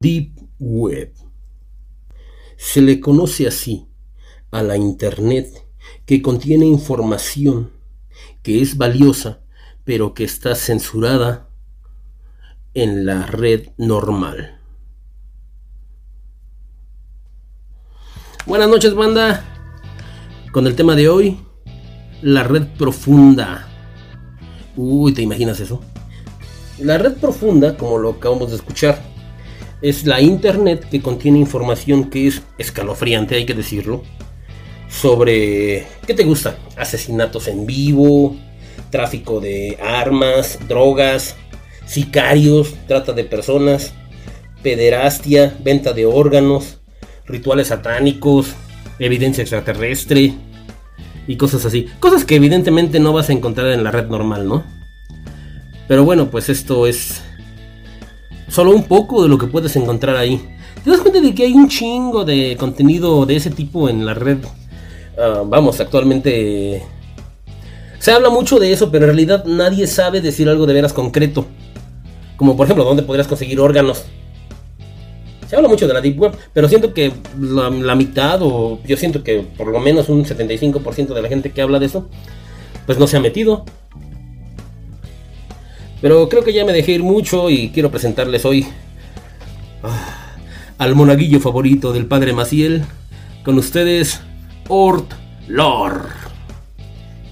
Deep Web. Se le conoce así a la Internet que contiene información que es valiosa pero que está censurada en la red normal. Buenas noches banda. Con el tema de hoy, la red profunda. Uy, ¿te imaginas eso? La red profunda, como lo acabamos de escuchar, es la Internet que contiene información que es escalofriante, hay que decirlo, sobre, ¿qué te gusta? Asesinatos en vivo, tráfico de armas, drogas, sicarios, trata de personas, pederastia, venta de órganos, rituales satánicos, evidencia extraterrestre y cosas así. Cosas que evidentemente no vas a encontrar en la red normal, ¿no? Pero bueno, pues esto es solo un poco de lo que puedes encontrar ahí. ¿Te das cuenta de que hay un chingo de contenido de ese tipo en la red? Ah, vamos, actualmente se habla mucho de eso, pero en realidad nadie sabe decir algo de veras concreto. Como por ejemplo, ¿dónde podrías conseguir órganos? Se habla mucho de la Deep Web, pero siento que la, la mitad, o yo siento que por lo menos un 75% de la gente que habla de eso, pues no se ha metido. Pero creo que ya me dejé ir mucho y quiero presentarles hoy ah, al monaguillo favorito del padre Maciel. Con ustedes, Ort Lor.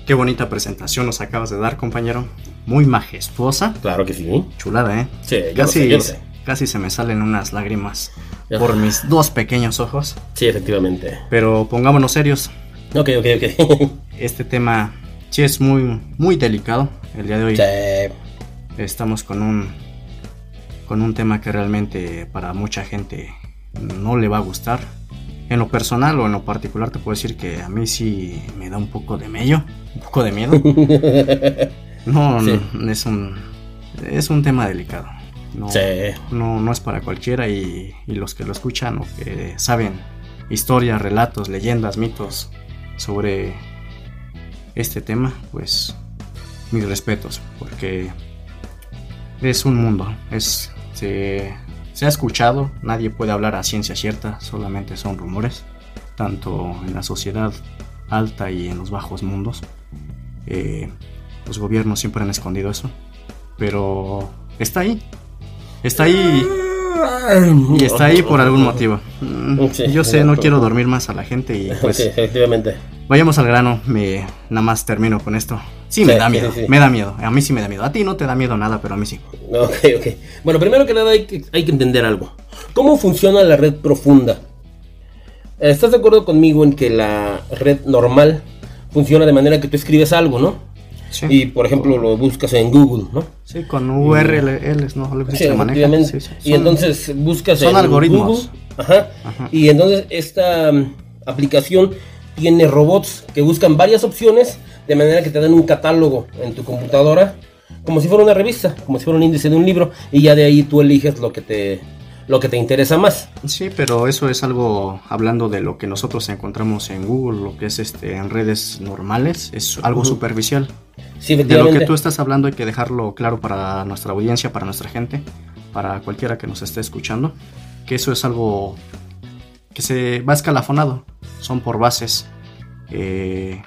Qué bonita presentación nos acabas de dar, compañero. Muy majestuosa. Claro que sí. Chulada, ¿eh? Sí, casi, lo sé, casi se me salen unas lágrimas por mis dos pequeños ojos. Sí, efectivamente. Pero pongámonos serios. Ok, ok, ok. este tema sí es muy, muy delicado el día de hoy. Sí estamos con un con un tema que realmente para mucha gente no le va a gustar. En lo personal o en lo particular te puedo decir que a mí sí me da un poco de mello, un poco de miedo. No, no es un es un tema delicado. No, no, no, es para cualquiera y, y, los que lo escuchan o que saben historias, relatos, leyendas, mitos sobre este tema, pues mis respetos, porque es un mundo, es, se, ha escuchado, nadie puede hablar a ciencia cierta, solamente son rumores, tanto en la sociedad alta y en los bajos mundos. Eh, los gobiernos siempre han escondido eso, pero está ahí, está ahí y está ahí por algún motivo. Yo sé, no quiero dormir más a la gente y pues... efectivamente. Vayamos al grano, me nada más termino con esto. Sí, me da miedo, me da miedo. A mí sí me da miedo. A ti no te da miedo nada, pero a mí sí. Ok, ok. Bueno, primero que nada hay que, hay que entender algo. ¿Cómo funciona la red profunda? ¿Estás de acuerdo conmigo en que la red normal funciona de manera que tú escribes algo, ¿no? Sí. Y por ejemplo lo buscas en Google, ¿no? Sí, con URLs, ¿no? Sí, efectivamente. Sí, y entonces buscas son algoritmos. Ajá. Y entonces esta mm, aplicación tiene robots que buscan varias opciones de manera que te den un catálogo en tu computadora, como si fuera una revista, como si fuera un índice de un libro, y ya de ahí tú eliges lo que te lo que te interesa más. Sí, pero eso es algo hablando de lo que nosotros encontramos en Google, lo que es este en redes normales, es algo superficial. Sí, de lo que tú estás hablando hay que dejarlo claro para nuestra audiencia, para nuestra gente, para cualquiera que nos esté escuchando, que eso es algo que se va escalafonado, son por bases. Eh,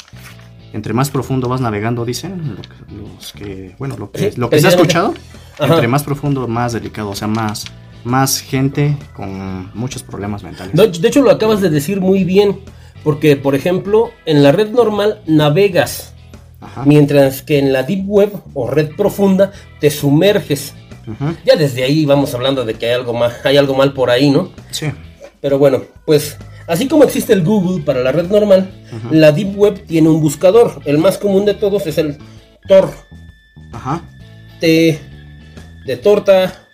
entre más profundo vas navegando, dicen los que, bueno, lo que, lo que se ha escuchado, entre más profundo, más delicado, o sea, más, más gente con muchos problemas mentales. De hecho, lo acabas de decir muy bien, porque, por ejemplo, en la red normal navegas, mientras que en la Deep Web o red profunda te sumerges. Ya desde ahí vamos hablando de que hay algo, mal, hay algo mal por ahí, ¿no? Sí. Pero bueno, pues así como existe el Google para la red normal, la Deep Web tiene un buscador. El más común de todos es el Tor. Ajá. T de torta,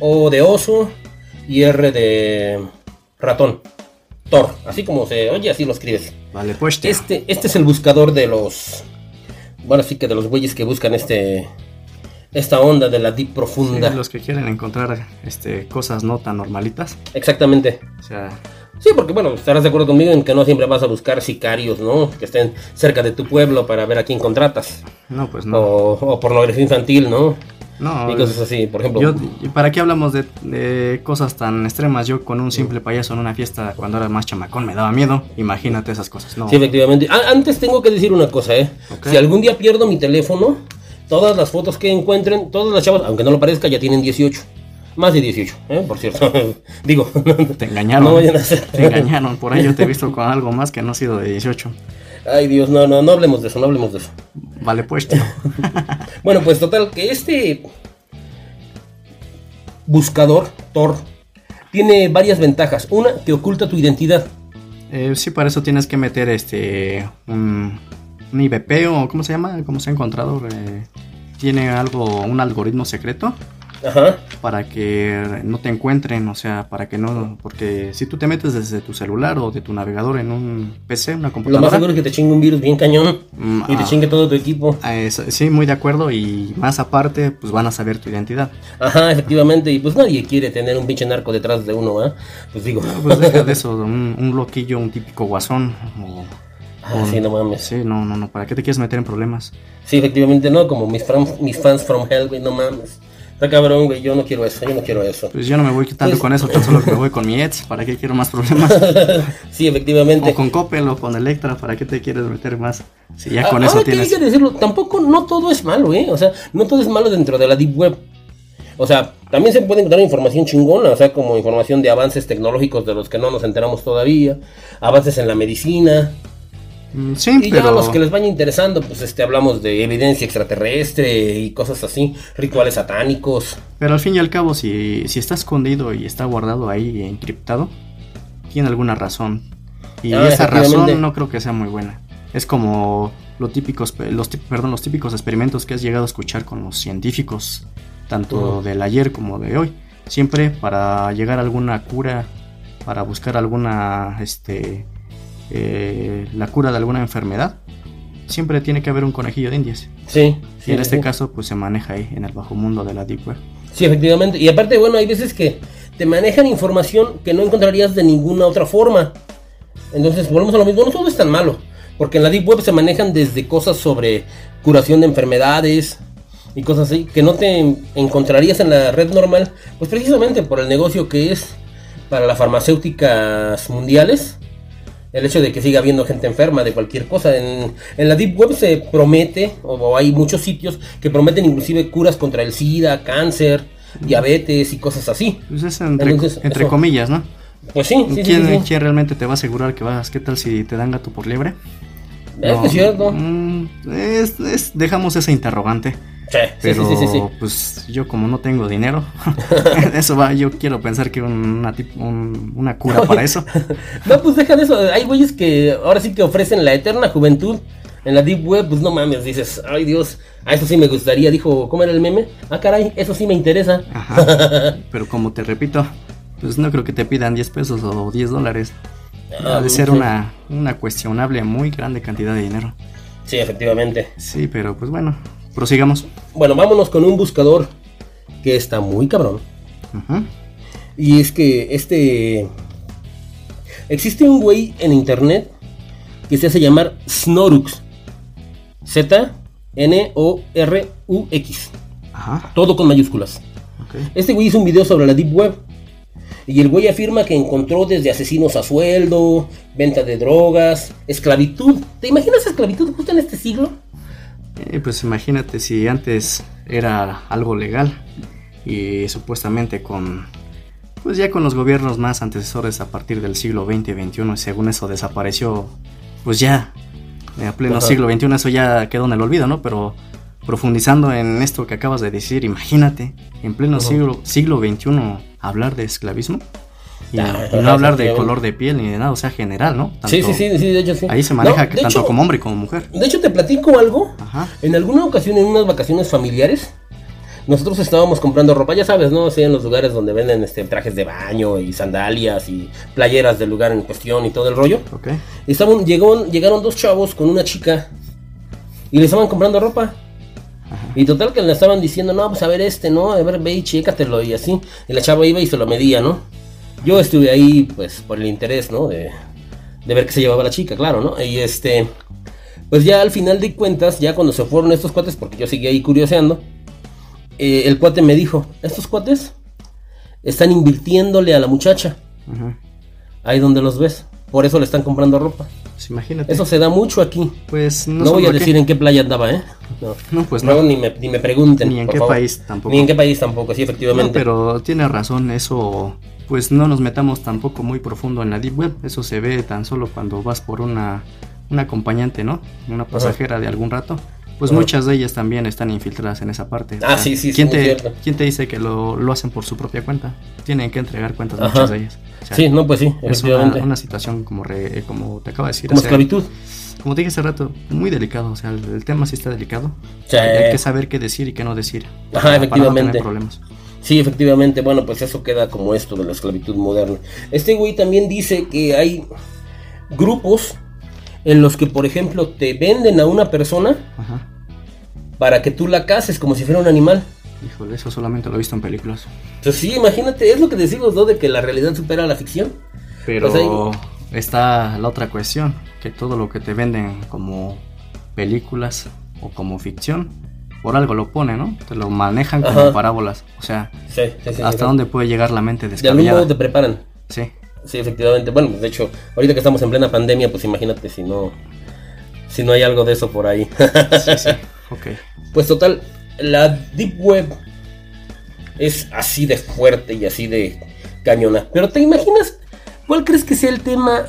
O de oso y R de ratón. Tor, así como se oye, así lo escribes. Vale, pues. Este, este es el buscador de los. Bueno, sí que de los güeyes que buscan este esta onda de la deep profunda. los que quieren encontrar este, cosas no tan normalitas. Exactamente. O sea. Sí, porque bueno, estarás de acuerdo conmigo en que no siempre vas a buscar sicarios, ¿no? Que estén cerca de tu pueblo para ver a quién contratas. No, pues no. O, o pornografía infantil, ¿no? No. Y cosas así, por ejemplo. Yo, ¿Para qué hablamos de, cosas tan extremas? Yo con un simple payaso en una fiesta cuando era más chamacón me daba miedo. Imagínate esas cosas, ¿no? Sí, efectivamente. antes tengo que decir una cosa, ¿eh? Si algún día pierdo mi teléfono, todas las fotos que encuentren, todas las chavas, aunque no lo parezca, ya tienen 18. Más de 18, ¿eh? por cierto. Digo, te engañaron. No vayan a ser. Te engañaron, por ahí yo te he visto con algo más que no ha sido de 18. Ay Dios, no, no, no hablemos de eso, no hablemos de eso. Vale, pues, tío. bueno, pues total, que este buscador, Tor, tiene varias ventajas. Una, que oculta tu identidad. Eh, sí, para eso tienes que meter este un, un IBP o ¿cómo se llama? ¿Cómo se ha encontrado? Eh, tiene algo, un algoritmo secreto Ajá. para que no te encuentren, o sea, para que no, porque si tú te metes desde tu celular o de tu navegador en un PC, una computadora. Lo más seguro es que te chingue un virus bien cañón mm, y te ah. chingue todo tu equipo. Ah, sí, muy de acuerdo y más aparte, pues van a saber tu identidad. Ajá, efectivamente, y pues nadie quiere tener un pinche narco detrás de uno, ¿ah? Pues digo. pues deja de eso, un, un loquillo, un típico guasón o Ah, sí, no mames. Sí, no, no, no. ¿Para qué te quieres meter en problemas? Sí, efectivamente, no. Como mis, mis fans from hell, güey, no mames. Está cabrón, güey, yo no quiero eso, yo no quiero eso. Pues yo no me voy quitando pues con eso, tan solo que me voy con mi ex, ¿para qué quiero más problemas? sí, efectivamente. O con Coppel o con Electra, ¿para qué te quieres meter más? Si ya con ah, eso tienes... hay que decirlo, tampoco, no todo es malo, ¿eh? O sea, no todo es malo dentro de la Deep Web. O sea, también se puede encontrar información chingona, o sea, como información de avances tecnológicos de los que no nos enteramos todavía, avances en la medicina, sí, y ya a los que les vaya interesando, pues este hablamos de evidencia extraterrestre y cosas así, rituales satánicos. Pero al fin y al cabo, si, si está escondido y está guardado ahí encriptado, tiene alguna razón. Y ah, esa razón no creo que sea muy buena. Es como los típicos, los, perdón, los típicos experimentos que has llegado a escuchar con los científicos, tanto del ayer como de hoy. Siempre para llegar a alguna cura, para buscar alguna este, eh, la cura de alguna enfermedad, siempre tiene que haber un conejillo de indias. Sí. y en este caso, pues se maneja ahí, en el bajo mundo de la Deep Web. Sí, efectivamente. Y aparte, bueno, hay veces que te manejan información que no encontrarías de ninguna otra forma. Entonces, volvemos a lo mismo. No todo es tan malo. Porque en la Deep Web se manejan desde cosas sobre curación de enfermedades y cosas así que no te encontrarías en la red normal. Pues precisamente por el negocio que es para las farmacéuticas mundiales el hecho de que siga habiendo gente enferma de cualquier cosa. En, la Deep Web se promete, o, hay muchos sitios que prometen inclusive curas contra el SIDA, cáncer, diabetes y cosas así. Pues es entre, comillas, ¿no? Pues sí, sí, ¿Quién, ¿Quién realmente te va a asegurar que vas? ¿Qué tal si te dan gato por liebre? Es cierto. Mm, dejamos esa interrogante. Sí, sí, sí, sí, pues yo como no tengo dinero, eso va, yo quiero pensar que una, una cura para eso. no, pues deja de eso, hay güeyes que ahora sí que ofrecen la eterna juventud en la Deep Web, pues no mames, dices, ay Dios, a eso sí me gustaría, dijo, ¿cómo era el meme? Ah, caray, eso sí me interesa. pero como te repito, pues no creo que te pidan 10 pesos o 10 dólares. Ah, de ser una, una cuestionable, muy grande cantidad de dinero. Sí, efectivamente. Sí, pero pues bueno, Prosigamos. Bueno, vámonos con un buscador que está muy cabrón. Y es que este... Existe un güey en internet que se hace llamar Snorux. Z-N-O-R-U-X. Ajá. Todo con mayúsculas. Este güey hizo un video sobre la Deep Web. Y el güey afirma que encontró desde asesinos a sueldo, venta de drogas, esclavitud. ¿Te imaginas esclavitud justo en este siglo? Eh, pues imagínate si antes era algo legal y supuestamente con pues ya con los gobiernos más antecesores a partir del siglo XX y XXI, según eso desapareció, pues ya, a pleno siglo XXI eso ya quedó en el olvido, ¿no? Pero profundizando en esto que acabas de decir, imagínate, en pleno siglo, siglo XXI hablar de esclavismo. Y, no hablar de color de piel ni de nada, o sea, general, ¿no? sí, sí, sí, de hecho sí. Ahí se maneja tanto como hombre como mujer. De hecho, te platico algo. En alguna ocasión, en unas vacaciones familiares, nosotros estábamos comprando ropa, ya sabes, ¿no? Sí, en los lugares donde venden este, trajes de baño y sandalias y playeras del lugar en cuestión y todo el rollo. Ok. estaban, llegó, llegaron dos chavos con una chica y le estaban comprando ropa. Y total que le estaban diciendo, no, pues a ver este, ¿no? A ver, ve y chécatelo y así. Y la chava iba y se lo medía, ¿no? Yo estuve ahí, pues, por el interés, ¿no? De, de ver qué se llevaba la chica, claro, ¿no? Y este, pues ya al final de cuentas, ya cuando se fueron estos cuates, porque yo seguía ahí curioseando, eh, el cuate me dijo, estos cuates están invirtiéndole a la muchacha. Ahí donde los ves. Por eso le están comprando ropa. Pues imagínate. Eso se da mucho aquí. Pues no, voy a decir en qué playa andaba, ¿eh? No, pues no. Ni, me, ni me pregunten. Ni en qué país tampoco. Ni en qué país tampoco, sí, efectivamente. pero tiene razón, eso. Pues no nos metamos tampoco muy profundo en la Deep Web. Eso se ve tan solo cuando vas por una, una acompañante, ¿no? Una pasajera de algún rato pues muchas de ellas también están infiltradas en esa parte. Ah, sí, sí, ¿quién te, ¿Quién te dice que lo, lo, hacen por su propia cuenta? Tienen que entregar cuentas muchas de ellas. sí, no, pues sí, es una, situación como, re, como te acabo de decir. Como esclavitud. Como te dije hace rato, muy delicado. O sea, el, tema sí está delicado. Hay que saber qué decir y qué no decir. Ajá, efectivamente. problemas. Sí, efectivamente. Bueno, pues eso queda como esto de la esclavitud moderna. Este güey también dice que hay grupos en los que, por ejemplo, te venden a una persona Ajá para que tú la cases como si fuera un animal. Híjole, eso solamente lo he visto en películas. Pues sí, imagínate, es lo que decimos, ¿no? De que la realidad supera la ficción. Pero pues está la otra cuestión, que todo lo que te venden como películas o como ficción, por algo lo ponen, ¿no? Te lo manejan como parábolas. O sea, ¿hasta dónde puede llegar la mente descabellada? De algún modo te preparan. Sí. Sí, efectivamente. Bueno, de hecho, ahorita que estamos en plena pandemia, pues imagínate si no, si no hay algo de eso por ahí. sí, sí. Ok. Pues total, la Deep Web es así de fuerte y así de cañona. Pero ¿te imaginas cuál crees que sea el tema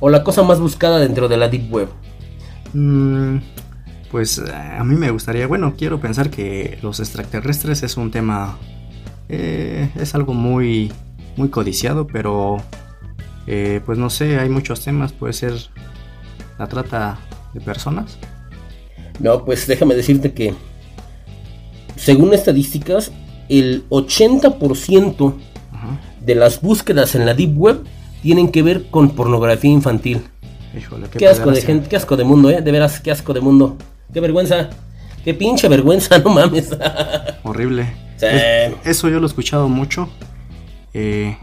o la cosa más buscada dentro de la Deep Web? Mm, pues eh, a mí me gustaría, bueno, quiero pensar que los extraterrestres es un tema, eh, es algo muy, muy codiciado, pero eh, pues no sé, hay muchos temas, puede ser la trata de personas. No, pues déjame decirte que, según estadísticas, el 80% de las búsquedas en la Deep Web tienen que ver con pornografía infantil. Híjole, qué, asco de gente, qué asco de mundo, ¿eh? De veras, qué asco de mundo. Qué vergüenza. Qué pinche vergüenza, no mames. Horrible. eso yo lo he escuchado mucho eh,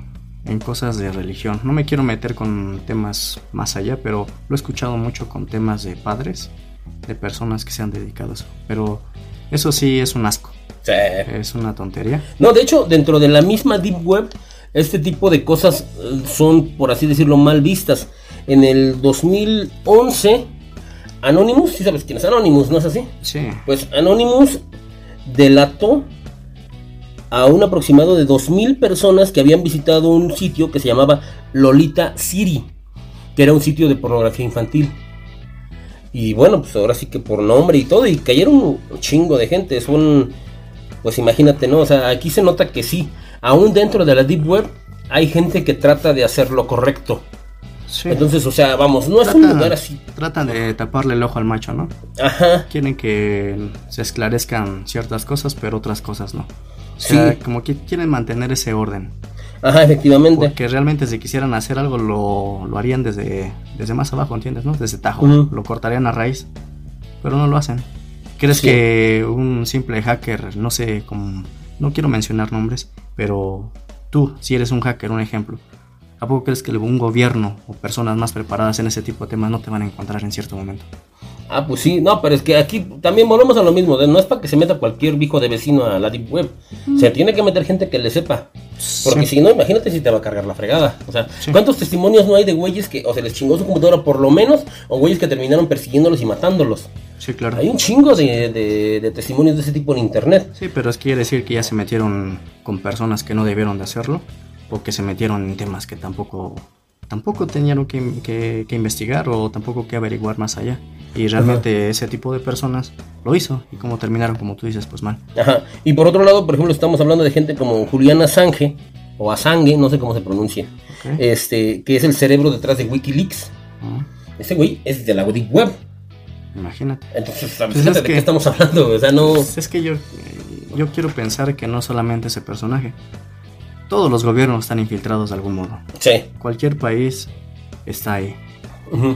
en cosas de religión. No me quiero meter con temas más allá, pero lo he escuchado mucho con temas de padres de personas que se han dedicado a eso. Pero eso sí es un asco. Es una tontería. No, de hecho, dentro de la misma Deep Web, este tipo de cosas eh, son, por así decirlo, mal vistas. En el 2011, Anonymous, ¿sí sabes quién es Anonymous, no es así? Sí. Pues Anonymous delató a un aproximado de 2.000 personas que habían visitado un sitio que se llamaba Lolita City, que era un sitio de pornografía infantil. Y bueno, pues ahora sí que por nombre y todo, y cayeron un chingo de gente. Son, pues imagínate, ¿no? O sea, aquí se nota que sí, aún dentro de la Deep Web hay gente que trata de hacer lo correcto. Sí. Entonces, o sea, vamos, no es un lugar así. Tratan de taparle el ojo al macho, ¿no? Ajá. Quieren que se esclarezcan ciertas cosas, pero otras cosas no. O sea, como que quieren mantener ese orden. Ajá, efectivamente. Porque realmente si quisieran hacer algo lo, lo harían desde, desde más abajo, ¿entiendes? ¿no? Desde Tajo. Lo cortarían a raíz. Pero no lo hacen. ¿Crees que un simple hacker, no sé, como, no quiero mencionar nombres, pero tú, si eres un hacker, un ejemplo, ¿a poco crees que un gobierno o personas más preparadas en ese tipo de temas no te van a encontrar en cierto momento? Ah, pues sí, no, pero es que aquí también volvemos a lo mismo, de- no es para que se meta cualquier hijo de vecino a la Deep Web, se tiene que meter gente que le sepa, porque si no, imagínate si te va a cargar la fregada, o sea, Sí. ¿cuántos testimonios no hay de güeyes que o se les chingó su computadora por lo menos, o güeyes que terminaron persiguiéndolos y matándolos? Sí, claro. Hay un chingo de, de- de testimonios de ese tipo en internet. Sí, pero es que quiere decir que ya se metieron con personas que no debieron de hacerlo o que se metieron en temas que tampoco tampoco tenían que, que- que investigar o tampoco que averiguar más allá. Y realmente ese tipo de personas lo hizo y como terminaron, como tú dices, pues mal. Ajá. Y por otro lado, por ejemplo, estamos hablando de gente como Julián Assange, o Assange, no sé cómo se pronuncia, este, que es el cerebro detrás de Wikileaks. Ah, Ese güey es de la Deep Web. Imagínate. Entonces, ¿sabes Pues es de que- qué estamos hablando? O sea, no. Pues es que yo, yo quiero pensar que no solamente ese personaje. Todos los gobiernos están infiltrados de algún modo. Sí. Cualquier país está ahí.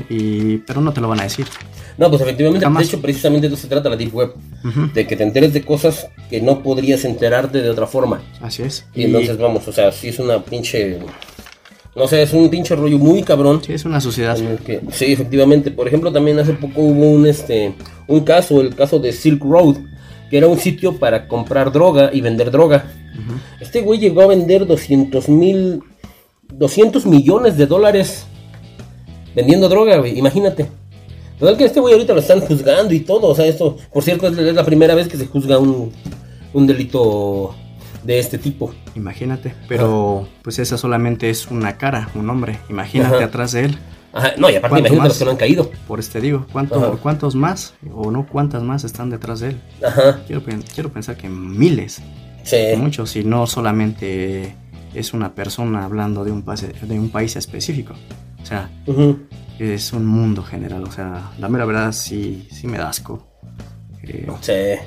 Y, pero no te lo van a decir. No, pues efectivamente, Jamás. de hecho, precisamente de eso se trata la Deep Web. De que te enteres de cosas que no podrías enterarte de otra forma. Así es. Y entonces, vamos, o sea, sí es una pinche. No sé, es un pinche rollo muy cabrón. Sí, es una sociedad. que- sí, efectivamente. Por ejemplo, también hace poco hubo un este un caso, el caso de Silk Road, que era un sitio para comprar droga y vender droga. Este güey llegó a vender 200 mil, 200 millones de dólares vendiendo droga, güey, imagínate. Total que este güey ahorita lo están juzgando y todo, o sea, esto, por cierto, es es la primera vez que se juzga un, un delito de este tipo. Imagínate. Pero pues esa solamente es una cara, un hombre. Imagínate Ajá. atrás de él. Ajá, no, y aparte ¿Cuánto imagínate más? los que no han caído. Por este digo, ¿cuánto-. ¿cuántos más o no cuántas más están detrás de él? Ajá, quiero pensar que miles, sí. muchos, y no solamente es una persona hablando de un, pase- de un país específico. O sea, es un mundo general. O sea, la mera verdad sí, sí me da asco. Eh, Sí.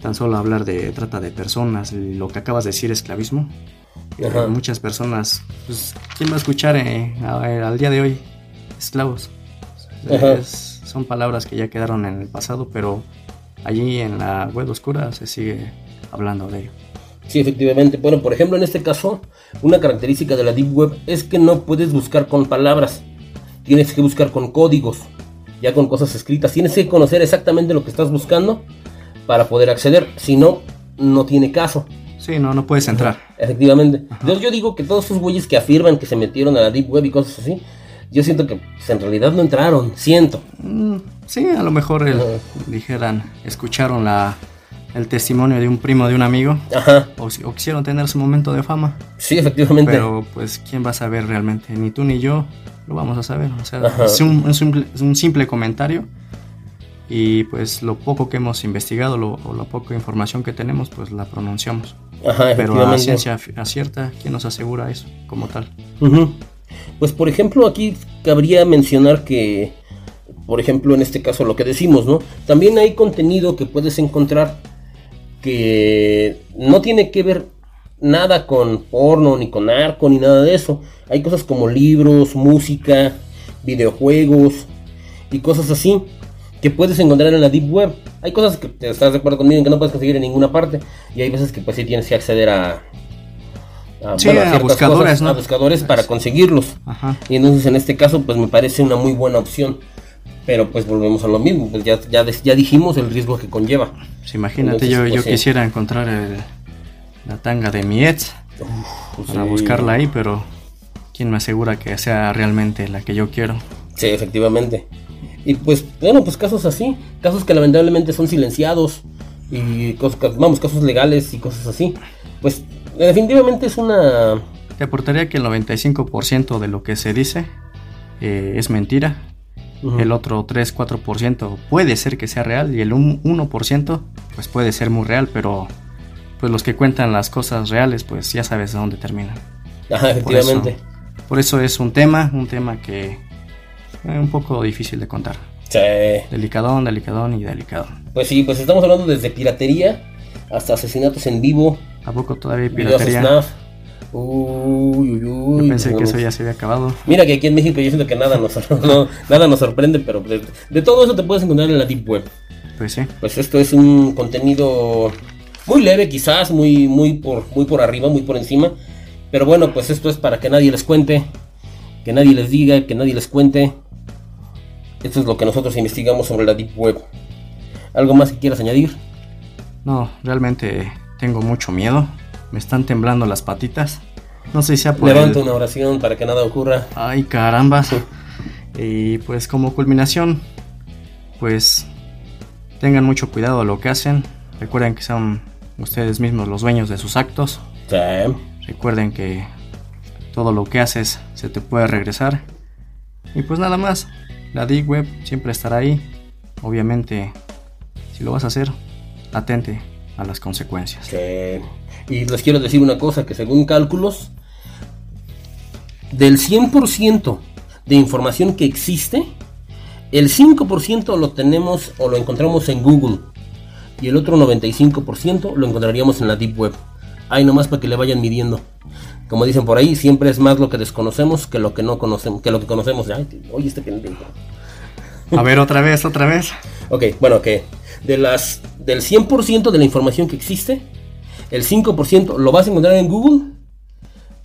tan solo hablar de trata de personas, lo que acabas de decir, esclavismo. Eh, muchas personas, pues, ¿quién va a escuchar eh, a- al día de hoy? Esclavos. Es- son palabras que ya quedaron en el pasado, pero allí en la web oscura se sigue hablando de ello. Sí, efectivamente. Bueno, por ejemplo, en este caso, una característica de la Deep Web es que no puedes buscar con palabras. Tienes que buscar con códigos, ya con cosas escritas. Tienes que conocer exactamente lo que estás buscando para poder acceder. Si no, no tiene caso. Sí, no, no puedes entrar. Efectivamente. Entonces yo digo que todos esos güeyes que afirman que se metieron a la Deep Web y cosas así, yo siento que pues, en realidad no entraron. Siento. Mm, sí, a lo mejor el- dijeran, escucharon la, el testimonio de un primo de un amigo Ajá. o, o quisieron tener su momento de fama. Sí, efectivamente. Pero pues, ¿quién va a saber realmente? Ni tú ni yo lo vamos a saber. O sea, es un, es un- es un simple comentario. Y pues lo poco que hemos investigado lo- o la poca información que tenemos, pues la pronunciamos. Ajá, Pero a efectivamente. ciencia fi- a cierta, ¿quién nos asegura eso como tal? Pues por ejemplo aquí cabría mencionar que, por ejemplo en este caso lo que decimos, ¿no? También hay contenido que puedes encontrar que no tiene que ver nada con porno, ni con arco, ni nada de eso. Hay cosas como libros, música, videojuegos y cosas así que puedes encontrar en la Deep Web. Hay cosas que te estás de acuerdo conmigo en que no puedes conseguir en ninguna parte y hay veces que pues sí tienes que acceder a... a, Sí, a buscadores, cosas, ¿no? a buscadores para conseguirlos. Ajá. Y entonces en este caso pues me parece una muy buena opción. Pero pues volvemos a lo mismo, pues ya, ya, ya dijimos el riesgo que conlleva. Pues imagínate, Entonces, yo, pues, yo sí. quisiera encontrar el- la tanga de mi ex Pues, para sí. buscarla ahí, pero ¿quién me asegura que sea realmente la que yo quiero? Sí, efectivamente. Y pues, bueno, pues casos así, casos que lamentablemente son silenciados y cosas, vamos, casos legales y cosas así. Pues definitivamente es una... Te aportaría que el 95% de lo que se dice eh, es mentira. El otro 3-4% puede ser que sea real y el un- 1% pues puede ser muy real, pero pues los que cuentan las cosas reales pues ya sabes a dónde terminan. Por eso, efectivamente. por eso es un tema, un tema que es un poco difícil de contar. Sí. Delicadón, delicadón y delicadón. Pues sí, pues estamos hablando desde piratería hasta asesinatos en vivo, ¿A poco todavía hay piratería? Uy, uy, uy. Yo pensé que eso ya se había acabado. Mira que aquí en México yo siento que nada nos, no, nada nos sorprende, pero de, de todo eso te puedes encontrar en la Deep Web. Pues sí. Pues esto es un contenido muy leve quizás, muy, muy, por, muy por arriba, muy por encima. Pero bueno, pues esto es para que nadie les cuente, que nadie les diga, que nadie les cuente. Esto es lo que nosotros investigamos sobre la Deep Web. ¿Algo más que quieras añadir? No, realmente tengo mucho miedo. Me están temblando las patitas. No sé si sea por Levanta el- una oración para que nada ocurra. Ay, carambas. Y pues como culminación, pues tengan mucho cuidado a lo que hacen. Recuerden que son ustedes mismos los dueños de sus actos. Sí. Recuerden que todo lo que haces se te puede regresar. Y pues nada más, la Deep Web siempre estará ahí. Obviamente, si lo vas a hacer, atente a las consecuencias. Sí. Y les quiero decir una cosa, que según cálculos, del 100% de información que existe, el 5% lo tenemos o lo encontramos en Google y el otro 95% lo encontraríamos en la Deep Web. Ahí nomás para que le vayan midiendo. Como dicen por ahí, siempre es más lo que desconocemos que lo que no conocemos, que lo que conocemos. Ay, oye, este pendejo. A ver, otra vez, otra vez. Ok, bueno, que de las del 100% de la información que existe, el 5% lo vas a encontrar en Google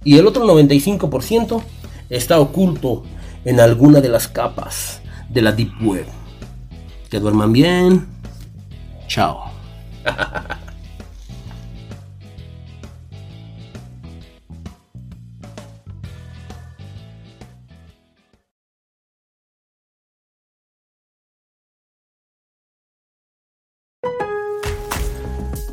y el otro 95% está oculto en alguna de las capas de la Deep Web. Que duerman bien. Chao.